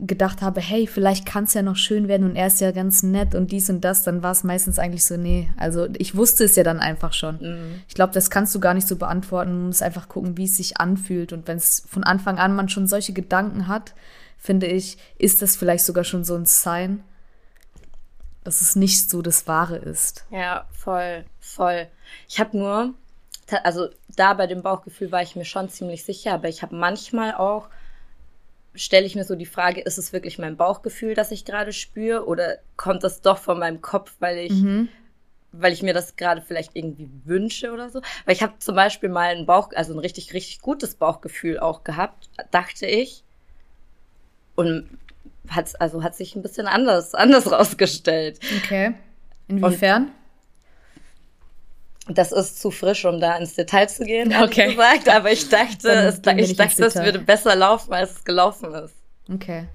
[SPEAKER 2] gedacht habe, hey, vielleicht kann es ja noch schön werden und er ist ja ganz nett und dies und das, dann war es meistens eigentlich so, nee. Also ich wusste es ja dann einfach schon. Mhm. Ich glaube, das kannst du gar nicht so beantworten. Du musst einfach gucken, wie es sich anfühlt. Und wenn es von Anfang an man schon solche Gedanken hat, finde ich, ist das vielleicht sogar schon so ein Sign, dass es nicht so das Wahre ist.
[SPEAKER 1] Ja, voll, voll. Ich habe nur, also da bei dem Bauchgefühl war ich mir schon ziemlich sicher, aber ich habe manchmal auch stelle ich mir so die Frage, ist es wirklich mein Bauchgefühl, das ich gerade spüre oder kommt das doch von meinem Kopf, weil ich, mhm. weil ich mir das gerade vielleicht irgendwie wünsche oder so? Weil ich habe zum Beispiel mal ein Bauch, also ein richtig, richtig gutes Bauchgefühl auch gehabt, dachte ich. Und hat, also hat sich ein bisschen anders, anders rausgestellt.
[SPEAKER 2] Okay. Inwiefern? Und
[SPEAKER 1] das ist zu frisch, um da ins Detail zu gehen, okay. gesagt. Aber ich dachte, es, ich dachte, es würde besser laufen, als es gelaufen ist.
[SPEAKER 2] Okay.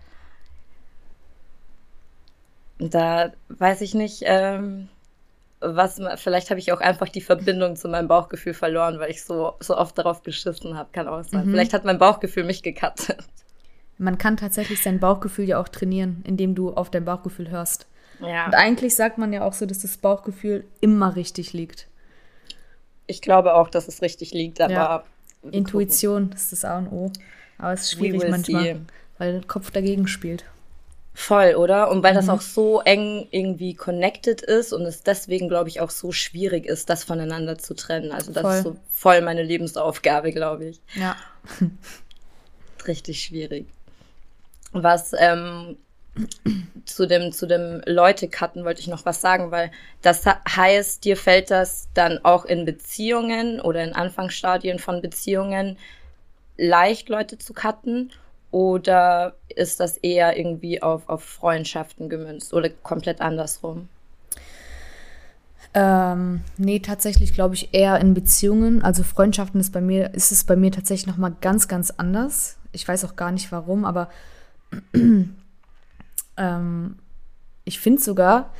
[SPEAKER 1] Da weiß ich nicht, ähm, was, vielleicht habe ich auch einfach die Verbindung zu meinem Bauchgefühl verloren, weil ich so, so oft darauf geschissen habe, kann auch sein. Mhm. Vielleicht hat mein Bauchgefühl mich gekattet.
[SPEAKER 2] Man kann tatsächlich sein Bauchgefühl ja auch trainieren, indem du auf dein Bauchgefühl hörst. Ja. Und eigentlich sagt man ja auch so, dass das Bauchgefühl immer richtig liegt.
[SPEAKER 1] Ich glaube auch, dass es richtig liegt, aber. Ja.
[SPEAKER 2] Intuition ist das A und O. Aber es ist schwierig manchmal, see. weil der Kopf dagegen spielt.
[SPEAKER 1] Voll, oder? Und weil mhm. das auch so eng irgendwie connected ist und es deswegen, glaube ich, auch so schwierig ist, das voneinander zu trennen. Also das voll. ist so voll meine Lebensaufgabe, glaube ich.
[SPEAKER 2] Ja.
[SPEAKER 1] Richtig schwierig. Was ähm, zu dem, zu dem Leute-Cutten wollte ich noch was sagen, weil das heißt, dir fällt das dann auch in Beziehungen oder in Anfangsstadien von Beziehungen leicht, Leute zu cutten? Oder ist das eher irgendwie auf, auf Freundschaften gemünzt oder komplett andersrum?
[SPEAKER 2] Ähm, nee, tatsächlich glaube ich eher in Beziehungen. Also Freundschaften ist bei mir, ist es bei mir tatsächlich nochmal ganz, ganz anders. Ich weiß auch gar nicht warum, aber ähm, ich finde sogar,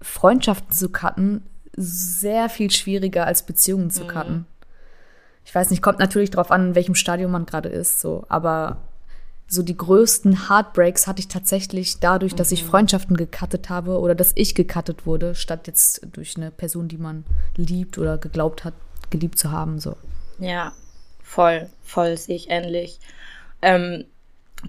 [SPEAKER 2] Freundschaften zu cutten sehr viel schwieriger als Beziehungen zu mhm. cutten. Mhm. Ich weiß nicht, kommt natürlich darauf an, in welchem Stadium man gerade ist, so, aber so die größten Heartbreaks hatte ich tatsächlich dadurch, mhm. dass ich mhm. Freundschaften gecuttet habe oder dass ich gecuttet wurde, statt jetzt durch eine Person, die man liebt oder geglaubt hat, geliebt zu haben. So.
[SPEAKER 1] Ja, voll, voll sehe ich ähnlich. Ähm,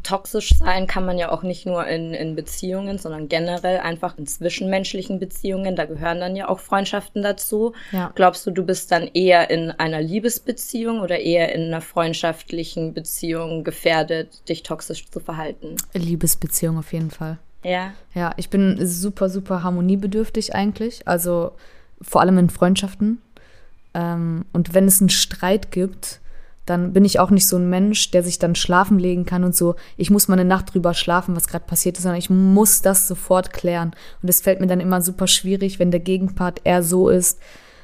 [SPEAKER 1] toxisch sein kann man ja auch nicht nur in, in Beziehungen, sondern generell einfach in zwischenmenschlichen Beziehungen. Da gehören dann ja auch Freundschaften dazu. Ja. Glaubst du, du bist dann eher in einer Liebesbeziehung oder eher in einer freundschaftlichen Beziehung gefährdet, dich toxisch zu verhalten?
[SPEAKER 2] Liebesbeziehung auf jeden Fall.
[SPEAKER 1] Ja.
[SPEAKER 2] Ja, ich bin super, super harmoniebedürftig eigentlich. Also vor allem in Freundschaften. Ähm, und wenn es einen Streit gibt, dann bin ich auch nicht so ein Mensch, der sich dann schlafen legen kann und so, ich muss mal eine Nacht drüber schlafen, was gerade passiert ist, sondern ich muss das sofort klären. Und es fällt mir dann immer super schwierig, wenn der Gegenpart eher so ist,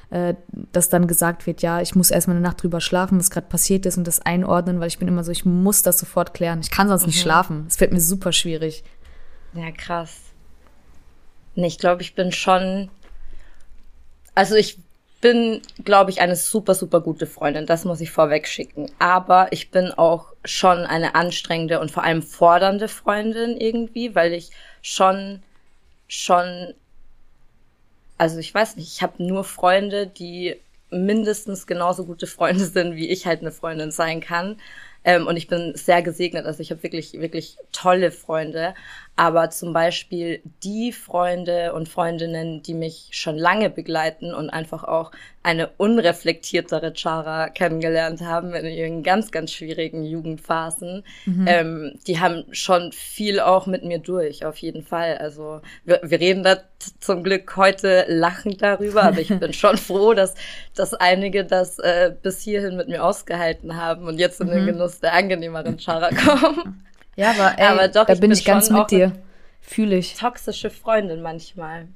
[SPEAKER 2] äh, dass dann gesagt wird, ja, ich muss erstmal eine Nacht drüber schlafen, was gerade passiert ist und das einordnen, weil ich bin immer so, ich muss das sofort klären. Ich kann sonst mhm. nicht schlafen. Es fällt mir super schwierig.
[SPEAKER 1] Ja, krass. Nee, ich glaube, ich bin schon. Also ich bin, glaube ich, eine super, super gute Freundin. Das muss ich vorweg schicken. Aber ich bin auch schon eine anstrengende und vor allem fordernde Freundin irgendwie, weil ich schon, schon also ich weiß nicht, ich habe nur Freunde, die mindestens genauso gute Freunde sind, wie ich halt eine Freundin sein kann. Ähm, und ich bin sehr gesegnet. Also ich habe wirklich, wirklich tolle Freunde. Aber zum Beispiel die Freunde und Freundinnen, die mich schon lange begleiten und einfach auch eine unreflektiertere Chara kennengelernt haben in ihren ganz, ganz schwierigen Jugendphasen, mhm. ähm, die haben schon viel auch mit mir durch, auf jeden Fall. Also wir, wir reden da zum Glück heute lachend darüber, aber ich bin schon froh, dass, dass einige das äh, bis hierhin mit mir ausgehalten haben und jetzt in den mhm. Genuss der angenehmeren Chara kommen.
[SPEAKER 2] Ja, aber, ey, aber doch, da bin ich, bin ganz mit dir. Fühle ich.
[SPEAKER 1] Toxische Freundin manchmal.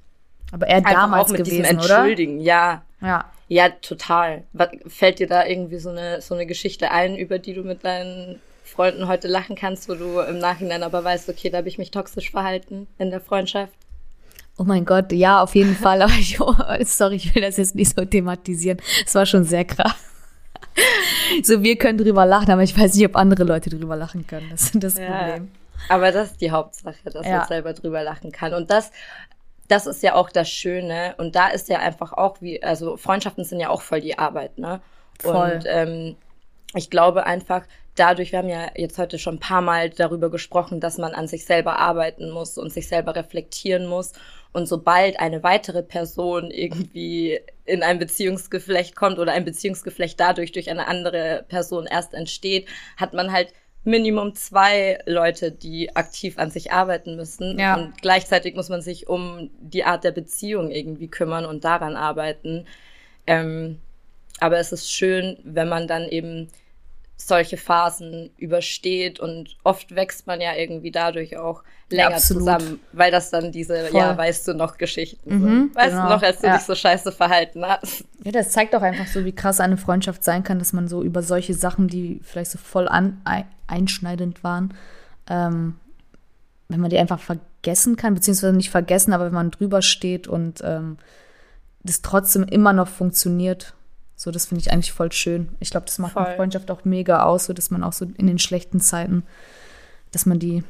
[SPEAKER 2] Aber eher Einfach damals auch mit gewesen, diesem Entschuldigen,
[SPEAKER 1] oder? ja. Ja. Ja, total. Was, fällt dir da irgendwie so eine, so eine Geschichte ein, über die du mit deinen Freunden heute lachen kannst, wo du im Nachhinein aber weißt, okay, da habe ich mich toxisch verhalten in der Freundschaft?
[SPEAKER 2] Oh mein Gott, ja, auf jeden Fall. Aber ich, oh, sorry, ich will das jetzt nicht so thematisieren. Es war schon sehr krass. so, wir können drüber lachen, aber ich weiß nicht, ob andere Leute drüber lachen können. Das ist das ja, Problem.
[SPEAKER 1] Aber das ist die Hauptsache, dass ja. man selber drüber lachen kann. Und das, das ist ja auch das Schöne. Und da ist ja einfach auch wie, also Freundschaften sind ja auch voll die Arbeit, ne? Voll. Und ähm, ich glaube einfach, dadurch, wir haben ja jetzt heute schon ein paar Mal darüber gesprochen, dass man an sich selber arbeiten muss und sich selber reflektieren muss. Und sobald eine weitere Person irgendwie in ein Beziehungsgeflecht kommt oder ein Beziehungsgeflecht dadurch durch eine andere Person erst entsteht, hat man halt Minimum zwei Leute, die aktiv an sich arbeiten müssen. Ja. Und gleichzeitig muss man sich um die Art der Beziehung irgendwie kümmern und daran arbeiten. Ähm, aber es ist schön, wenn man dann eben solche Phasen übersteht und oft wächst man ja irgendwie dadurch auch länger Absolut. zusammen, weil das dann diese, Voll. ja, weißt du noch Geschichten mhm, sind. Weißt genau. du noch, als du ja. dich so scheiße verhalten hast.
[SPEAKER 2] Ja, das zeigt auch einfach so, wie krass eine Freundschaft sein kann, dass man so über solche Sachen, die vielleicht so voll an, einschneidend waren, ähm, wenn man die einfach vergessen kann, beziehungsweise nicht vergessen, aber wenn man drüber steht und ähm, das trotzdem immer noch funktioniert so, das finde ich eigentlich voll schön. Ich glaube, das macht voll. eine Freundschaft auch mega aus, so dass man auch so in den schlechten Zeiten, dass man die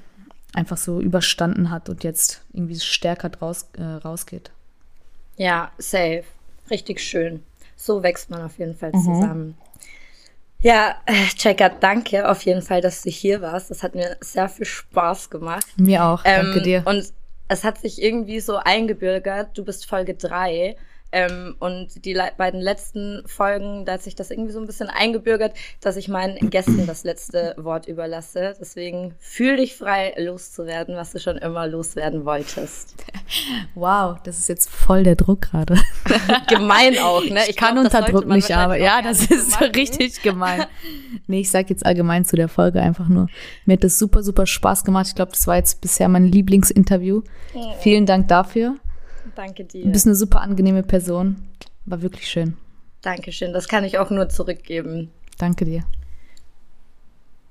[SPEAKER 2] einfach so überstanden hat und jetzt irgendwie stärker draus, äh, rausgeht.
[SPEAKER 1] Ja, safe. Richtig schön. So wächst man auf jeden Fall mhm. zusammen. Ja, äh, Checker, danke auf jeden Fall, dass du hier warst. Das hat mir sehr viel Spaß gemacht.
[SPEAKER 2] Mir auch, danke ähm, dir.
[SPEAKER 1] Und es hat sich irgendwie so eingebürgert. Du bist Folge drei ähm, und die le beiden letzten Folgen, da hat sich das irgendwie so ein bisschen eingebürgert, dass ich meinen Gästen das letzte Wort überlasse. Deswegen fühl dich frei, loszuwerden, was du schon immer loswerden wolltest.
[SPEAKER 2] Wow, das ist jetzt voll der Druck gerade.
[SPEAKER 1] gemein auch, ne?
[SPEAKER 2] Ich, ich kann glaub, unter Druck nicht, aber ja, das ist so richtig gemein. Nee, ich sag jetzt allgemein zu der Folge einfach nur. Mir hat das super, super Spaß gemacht. Ich glaube, das war jetzt bisher mein Lieblingsinterview. Oh. Vielen Dank dafür.
[SPEAKER 1] Danke dir.
[SPEAKER 2] Du bist eine super angenehme Person. War wirklich schön.
[SPEAKER 1] Dankeschön. Das kann ich auch nur zurückgeben.
[SPEAKER 2] Danke dir.